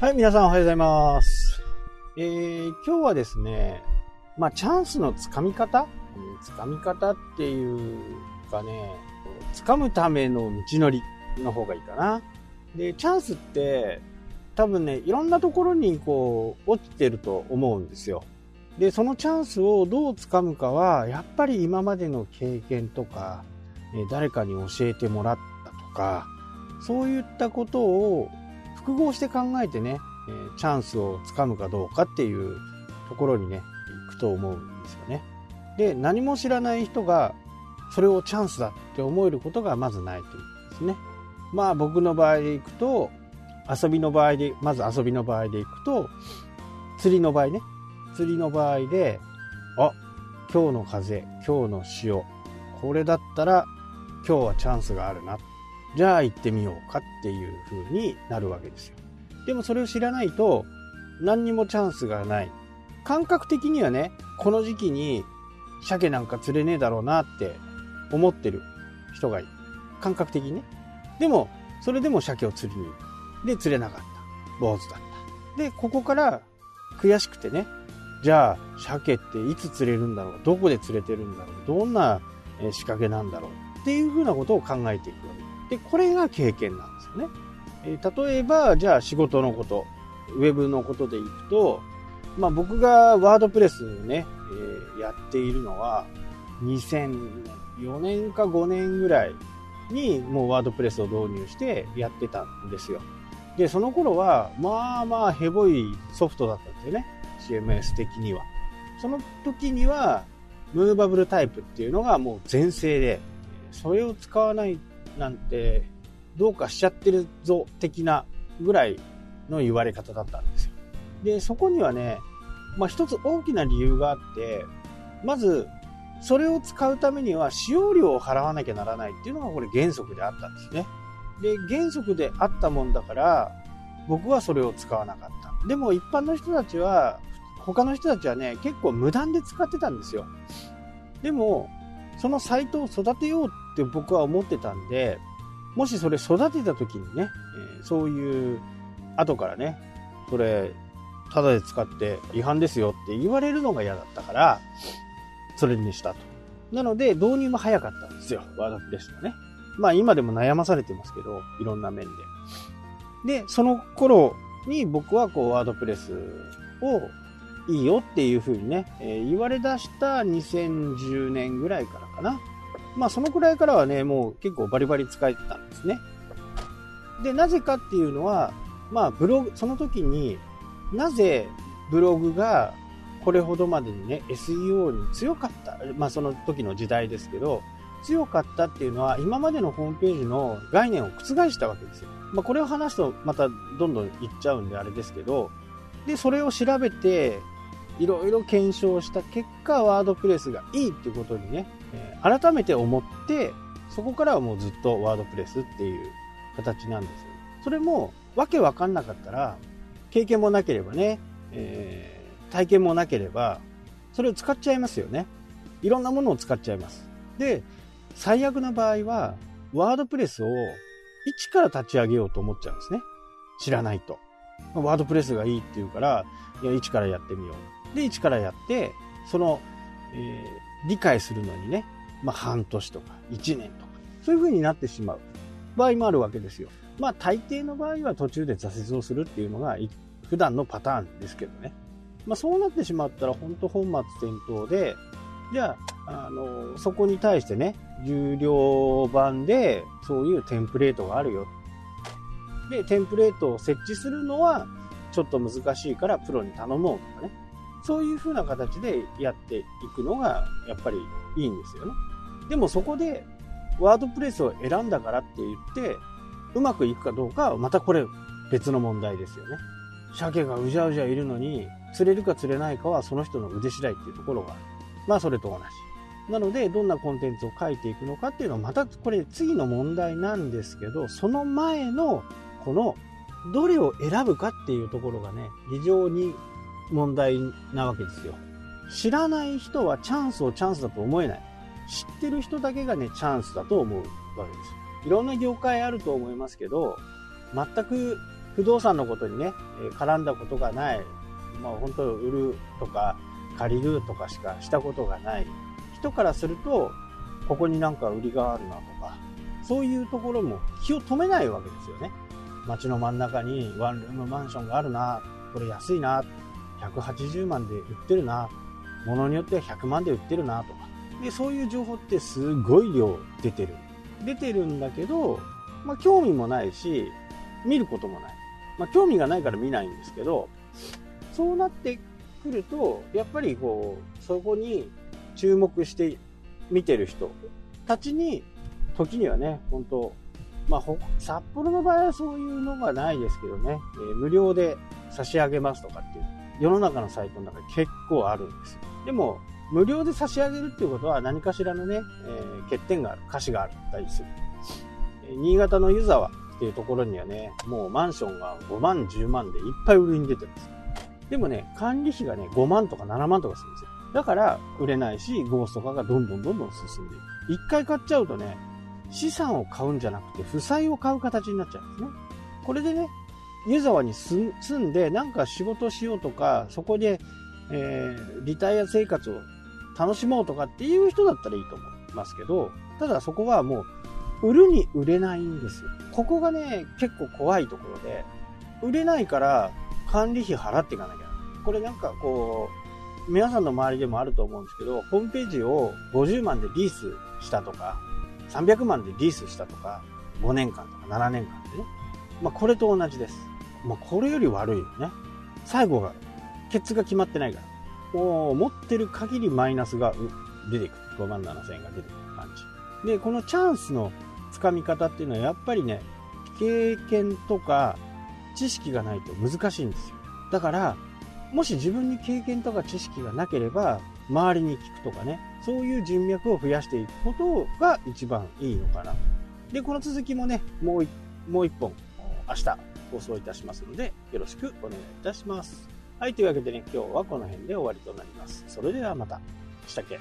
はい、皆さんおはようございます。えー、今日はですね、まあ、チャンスのつかみ方つかみ方っていうかね、掴むための道のりの方がいいかな。で、チャンスって、多分ね、いろんなところにこう、落ちてると思うんですよ。で、そのチャンスをどう掴むかは、やっぱり今までの経験とか、誰かに教えてもらったとか、そういったことを複合して考えてね、えーチャンスをつかむかどうかっていうところにね、行くと思うんですよね。で、何も知らない人が、それをチャンスだって思えることがまずないということですね。まあ僕の場合でいくと、遊びの場合で、まず遊びの場合でいくと、釣りの場合ね、釣りの場合で、あ、今日の風、今日の潮、これだったら今日はチャンスがあるな。じゃあ行ってみようかっていう風になるわけですよ。でもそれを知らないと何にもチャンスがない。感覚的にはね、この時期に鮭なんか釣れねえだろうなって思ってる人がいる。感覚的にね。でも、それでも鮭を釣りに行く。で、釣れなかった。坊主だった。で、ここから悔しくてね、じゃあ、鮭っていつ釣れるんだろうどこで釣れてるんだろうどんな仕掛けなんだろうっていうふうなことを考えていくわけです、でこれが経験なんですよね。えー例えば、じゃあ仕事のこと、ウェブのことでいくと、まあ僕がワードプレスね、えーやっているのは、2004年か5年ぐらいにもうワードプレスを導入してやってたんですよ。で、その頃は、まあまあヘボいソフトだったんですよね。CMS 的には。その時には、ムーバブルタイプっていうのがもう全盛で、それを使わないなんてどうかしちゃってるぞ的なぐらいの言われ方だったんですよ。で、そこにはね、まあ一つ大きな理由があって、まず、それを使うためには使用料を払わなきゃならないっていうのがこれ原則であったんですね。で、原則であったもんだから、僕はそれを使わなかった。でも一般の人たちは、他の人たちはね、結構無断で使ってたんですよ。でも、そのサイトを育てようって僕は思ってたんで、もしそれ育てた時にね、えそういう、後からね、それ、ただで使って違反ですよって言われるのが嫌だったから、それにしたと。なので、導入も早かったんですよ、ワードプレスがね。まあ今でも悩まされてますけど、いろんな面で。で、その頃に僕はこう、ワードプレスをいいよっていう風にね、えー言われ出した2010年ぐらいからかな。まあそのくらいからはね、もう結構バリバリ使えてたんですね。で、なぜかっていうのは、まあブログ、その時になぜブログがこれほどまでにね、SEO に強かった。まあその時の時代ですけど、強かったっていうのは今までのホームページの概念を覆したわけですよ。まあこれを話すとまたどんどんいっちゃうんであれですけど、で、それを調べて、いろいろ検証した結果、ワードプレスがいいっていうことにね、改めて思って、そこからはもうずっとワードプレスっていう形なんですよ。それも、わけわかんなかったら、経験もなければね、えー体験もなければ、それを使っちゃいますよね。いろんなものを使っちゃいます。で、最悪な場合は、ワードプレスを一から立ち上げようと思っちゃうんですね。知らないと。ワードプレスがいいって言うから、いや、一からやってみよう。で、一からやって、その、えー理解するのにね、まあ、半年とか、一年とか、そういう風になってしまう場合もあるわけですよ。まあ、大抵の場合は途中で挫折をするっていうのが、普段のパターンですけどね。まあ、そうなってしまったら、本当本末転倒で、じゃあ、あの、そこに対してね、有料版で、そういうテンプレートがあるよ。で、テンプレートを設置するのは、ちょっと難しいからプロに頼もうとかね。そういう風な形でやっていくのが、やっぱりいいんですよね。でもそこで、ワードプレスを選んだからって言って、うまくいくかどうかは、またこれ別の問題ですよね。鮭がうじゃうじゃいるのに、釣れるか釣れないかはその人の腕次第っていうところがある。まあそれと同じ。なので、どんなコンテンツを書いていくのかっていうのは、またこれ次の問題なんですけど、その前の、この、どれを選ぶかっていうところがね、非常に問題なわけですよ。知らない人はチャンスをチャンスだと思えない。知ってる人だけがね、チャンスだと思うわけです。いろんな業界あると思いますけど、全く不動産のことにね、絡んだことがない、まあ本当売るとか借りるとかしかしたことがない人からすると、ここになんか売りがあるなとか、そういうところも気を止めないわけですよね。街の真ん中にワンルームマンションがあるな、これ安いな、180万で売ってるな、ものによっては100万で売ってるなとか。で、そういう情報ってすごい量出てる。出てるんだけど、まあ興味もないし、見ることもない。まあ興味がないから見ないんですけど、そうなってくると、やっぱりこう、そこに注目して見てる人たちに、時にはね、本当まあ、札幌の場合はそういうのがないですけどね、えー、無料で差し上げますとかっていう、世の中のサイトの中に結構あるんですよ。でも、無料で差し上げるっていうことは何かしらのね、えー、欠点がある、歌詞があったりする。新潟の湯沢っていうところにはね、もうマンションが5万、10万でいっぱい売りに出てるんですよ。でもね、管理費がね、5万とか7万とかするんですよ。だから、売れないし、ゴースト化がどんどんどんどん進んでいく。一回買っちゃうとね、資産を買うんじゃなくて、負債を買う形になっちゃうんですね。これでね、湯沢に住んで、なんか仕事しようとか、そこで、えー、リタイア生活を楽しもうとかっていう人だったらいいと思いますけど、ただそこはもう、売るに売れないんですよ。ここがね、結構怖いところで、売れないから管理費払っていかなきゃ。これなんかこう、皆さんの周りでもあると思うんですけど、ホームページを50万でリースしたとか、300万でリースしたとか、5年間とか7年間でね。まあこれと同じです。まあこれより悪いよね。最後が、ケツが決まってないから。もう持ってる限りマイナスが出てくる。5万7千円が出てくる感じ。で、このチャンスのつかみ方っていうのはやっぱりね、経験とか知識がないと難しいんですよ。だから、もし自分に経験とか知識がなければ、周りに聞くとかね、そういう人脈を増やしていくことが一番いいのかな。で、この続きもね、もうもう一本、明日放送いたしますので、よろしくお願いいたします。はい、というわけでね、今日はこの辺で終わりとなります。それではまた。したっけ